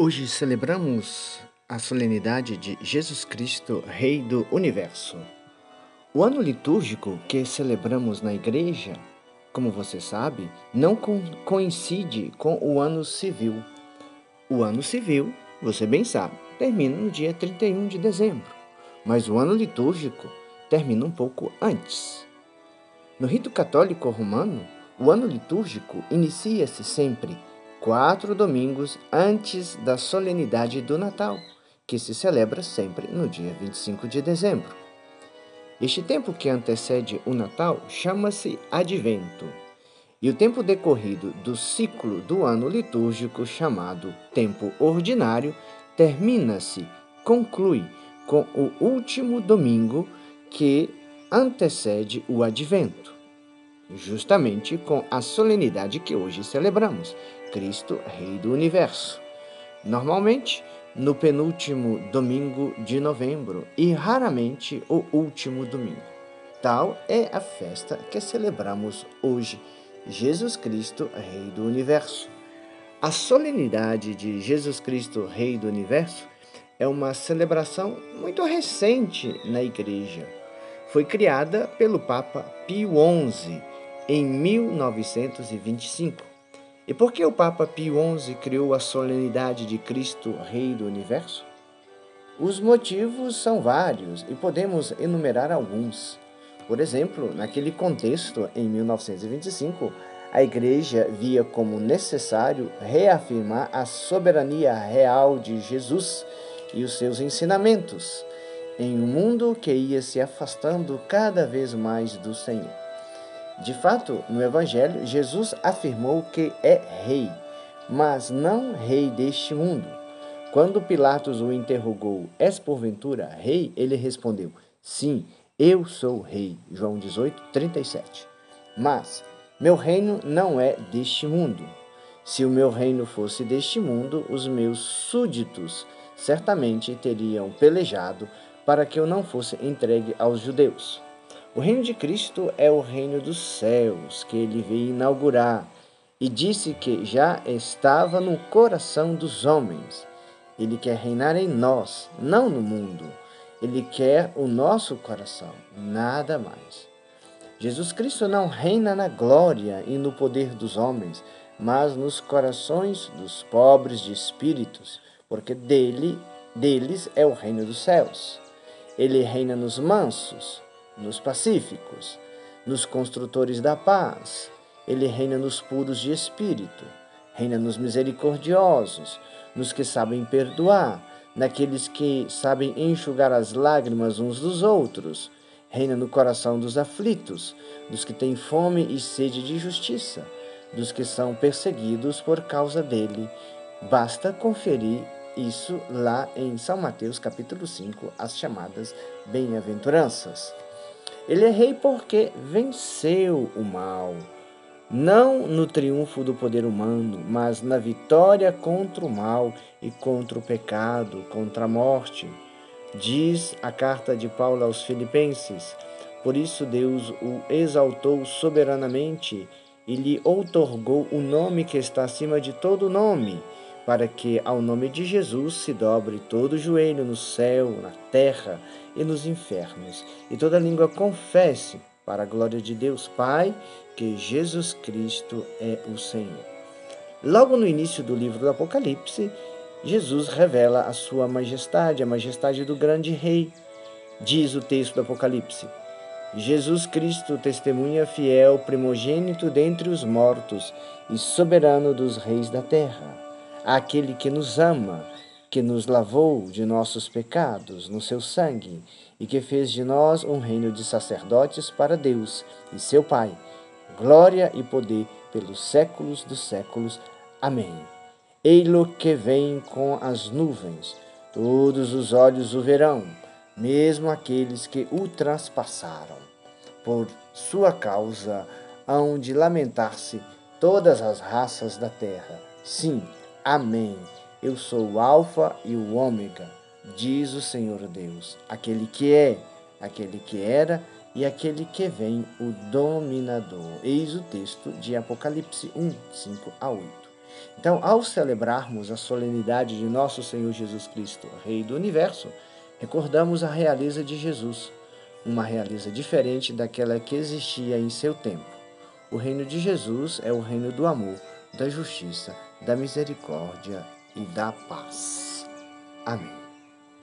Hoje celebramos a solenidade de Jesus Cristo, Rei do Universo. O ano litúrgico que celebramos na igreja, como você sabe, não coincide com o ano civil. O ano civil, você bem sabe, termina no dia 31 de dezembro, mas o ano litúrgico termina um pouco antes. No rito católico romano, o ano litúrgico inicia-se sempre quatro domingos antes da solenidade do Natal, que se celebra sempre no dia 25 de dezembro. Este tempo que antecede o Natal chama-se Advento, e o tempo decorrido do ciclo do ano litúrgico, chamado tempo ordinário, termina-se, conclui com o último domingo que antecede o Advento justamente com a solenidade que hoje celebramos, Cristo, Rei do Universo. Normalmente, no penúltimo domingo de novembro e raramente o último domingo. Tal é a festa que celebramos hoje, Jesus Cristo, Rei do Universo. A solenidade de Jesus Cristo, Rei do Universo, é uma celebração muito recente na Igreja. Foi criada pelo Papa Pio XI em 1925. E por que o Papa Pio XI criou a solenidade de Cristo, Rei do Universo? Os motivos são vários e podemos enumerar alguns. Por exemplo, naquele contexto, em 1925, a Igreja via como necessário reafirmar a soberania real de Jesus e os seus ensinamentos em um mundo que ia se afastando cada vez mais do Senhor. De fato, no Evangelho, Jesus afirmou que é rei, mas não rei deste mundo. Quando Pilatos o interrogou, És porventura rei? Ele respondeu, Sim, eu sou rei. João 18, 37. Mas meu reino não é deste mundo. Se o meu reino fosse deste mundo, os meus súditos certamente teriam pelejado para que eu não fosse entregue aos judeus. O reino de Cristo é o reino dos céus que ele veio inaugurar e disse que já estava no coração dos homens. Ele quer reinar em nós, não no mundo. Ele quer o nosso coração, nada mais. Jesus Cristo não reina na glória e no poder dos homens, mas nos corações dos pobres de espíritos, porque dele, deles é o reino dos céus. Ele reina nos mansos, nos pacíficos, nos construtores da paz. Ele reina nos puros de espírito, reina nos misericordiosos, nos que sabem perdoar, naqueles que sabem enxugar as lágrimas uns dos outros. Reina no coração dos aflitos, dos que têm fome e sede de justiça, dos que são perseguidos por causa dele. Basta conferir isso lá em São Mateus capítulo 5, as chamadas bem-aventuranças. Ele é rei porque venceu o mal, não no triunfo do poder humano, mas na vitória contra o mal e contra o pecado, contra a morte. Diz a carta de Paulo aos Filipenses: Por isso Deus o exaltou soberanamente e lhe outorgou o nome que está acima de todo nome para que ao nome de Jesus se dobre todo o joelho no céu, na terra e nos infernos, e toda língua confesse, para a glória de Deus Pai, que Jesus Cristo é o Senhor. Logo no início do livro do Apocalipse, Jesus revela a sua majestade, a majestade do grande rei. Diz o texto do Apocalipse: Jesus Cristo, testemunha fiel, primogênito dentre os mortos e soberano dos reis da terra àquele que nos ama, que nos lavou de nossos pecados no seu sangue e que fez de nós um reino de sacerdotes para Deus e seu Pai. Glória e poder pelos séculos dos séculos. Amém. Ei-lo que vem com as nuvens, todos os olhos o verão, mesmo aqueles que o transpassaram. Por sua causa hão de lamentar-se todas as raças da terra. Sim, Amém. Eu sou o Alfa e o Ômega, diz o Senhor Deus, aquele que é, aquele que era e aquele que vem, o dominador. Eis o texto de Apocalipse 1, 5 a 8. Então, ao celebrarmos a solenidade de nosso Senhor Jesus Cristo, Rei do Universo, recordamos a realeza de Jesus, uma realeza diferente daquela que existia em seu tempo. O reino de Jesus é o reino do amor, da justiça, da misericórdia e da paz. Amém.